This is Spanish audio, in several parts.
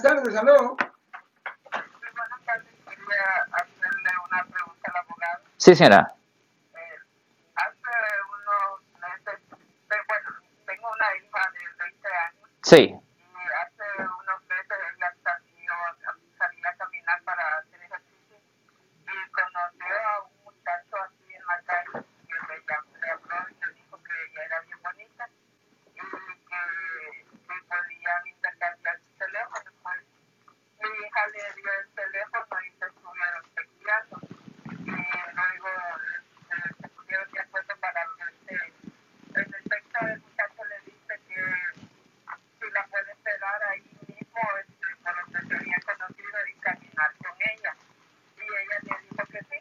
buenas tardes, aló. buenas tardes. Quería hacerle una pregunta al abogado. Sí, señora. Eh, hace unos meses, bueno, tengo una hija de 20 años Sí. y hace unos meses ella salió, salía a caminar para hacer ejercicio y conoció a un muchacho así en la calle que le, llam- le habló y le dijo que ella era bien bonita y que, que podían intercambiar su teléfono. Pues mi hija le dio el teléfono y se estuvieron texteando y luego eh, se pusieron de acuerdo para verse. En el texto el muchacho le dice que si la puede esperar ahí mismo este, por donde se había conocido y caminar con ella. Y ella le dijo que sí.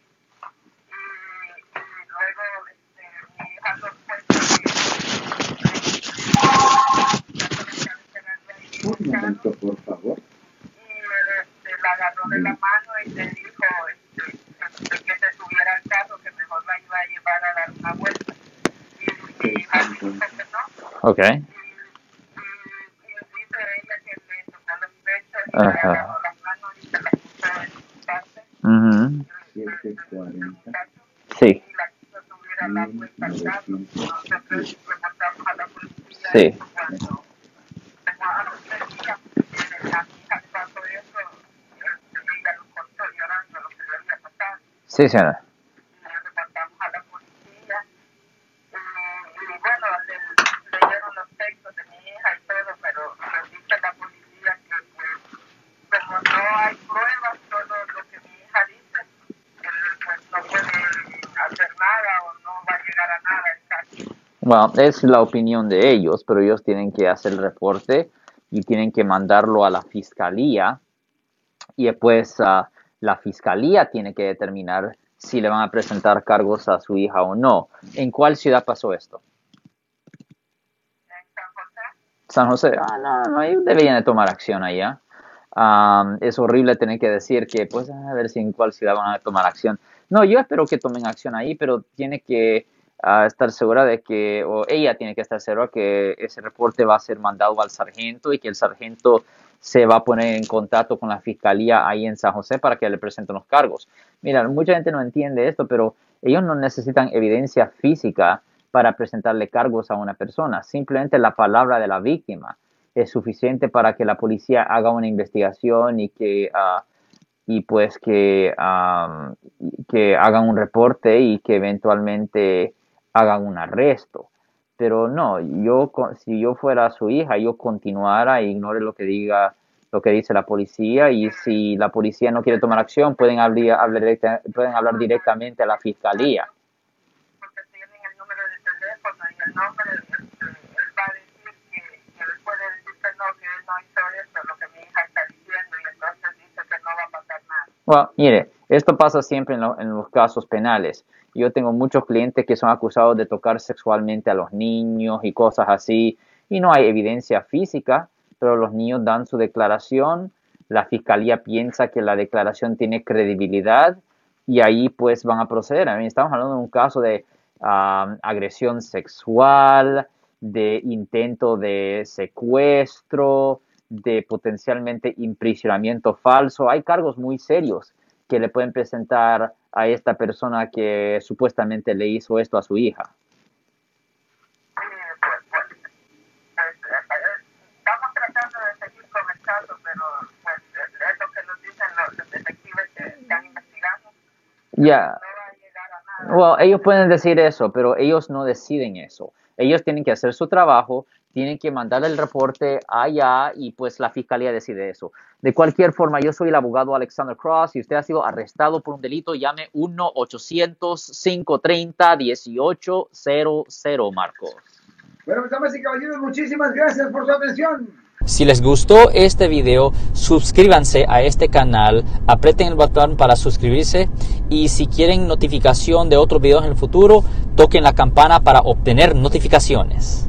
Y, y luego este, mi hija nos cuenta que Un momento, por favor. y este, la agarró de la mano y le dijo este, que, que se subiera al carro, que mejor la iba a llevar a dar una vuelta. Y hija dijo que no. Ok. Y, y, y dice ella que le tocó los pechos y le Ajá. agarró las manos y se las puso en su parte. Ujú. 740. Sí. Y la quiso subir a la vuelta al carro. Nosotros reportamos a la policía. Sí. eso Cuando, como a los tres días, eh, la hija le pasó eso, este, ella lo contó llorando lo que le había pasado. Sí, señora. y le reportamos a la policía. Y, y bueno, le, leyeron los textos de mi hija y todo, pero le dice la policía que pues, como no hay pruebas, solo lo que mi hija dice, que pues no puede hacer nada o no va a llegar a nada el caso. Bueno, es la opinión de ellos, pero ellos tienen que hacer el reporte y tienen que mandarlo a la fiscalía y después ah, la fiscalía tiene que determinar si le van a presentar cargos a su hija o no. ¿En cuál ciudad pasó esto? San José, San José. Ah, no, no, ellos deberían de tomar acción allá. Am, es horrible tener que decir que, pues, a ver si en cuál ciudad van a tomar acción. No, yo espero que tomen acción ahí, pero tiene que ah, estar segura de que, o ella tiene que estar segura que ese reporte va a ser mandado al sargento y que el sargento se va a poner en contacto con la fiscalía ahí en San José para que le presenten los cargos. Mira, mucha gente no entiende esto, pero ellos no necesitan evidencia física para presentarle cargos a una persona. Simplemente la palabra de la víctima es suficiente para que la policía haga una investigación y que pues que, am, que hagan un reporte y que eventualmente hagan un arresto. Pero no, yo si yo fuera su hija, yo continuara e ignore lo que diga lo que dice la policía y si la policía no quiere tomar acción pueden hablar, directamente a la fiscalía. porque tienen el número de teléfono y el nombre, él va a decir que, él puede decir que no, que él no hizo eso, lo que mi hija está diciendo, y entonces dice que no va a pasar nada. Bueno, mire, esto pasa siempre en, lo- en los casos penales. Yo tengo muchos clientes que son acusados de tocar sexualmente a los niños y cosas así, y no hay evidencia física, pero los niños dan su declaración, la fiscalía piensa que la declaración tiene credibilidad y ahí pues van a proceder. Estamos hablando de un caso de agresión sexual, de intento de secuestro, de potencialmente imprisionamiento falso. Hay cargos muy serios que le pueden presentar a esta persona que supuestamente le hizo esto a su hija. Sí, estamos tratando de seguir con el caso, pero es, es lo que nos dicen los, los detectives que están investigando. Ya, No va a llegar a nada. Well, ellos pueden decir eso, pero ellos no deciden eso. Ellos tienen que hacer su trabajo, tienen que mandar el reporte allá y pues la fiscalía decide eso. De cualquier forma, yo soy el abogado Alexander Cross y usted ha sido arrestado por un delito, llame 1-800-530-1800, Marcos. Bueno, pues, damas y caballeros, muchísimas gracias por su atención. Si les gustó este video, suscríbanse a este canal, aprieten el botón para suscribirse y si quieren notificación de otros videos en el futuro, toquen la campana para obtener notificaciones.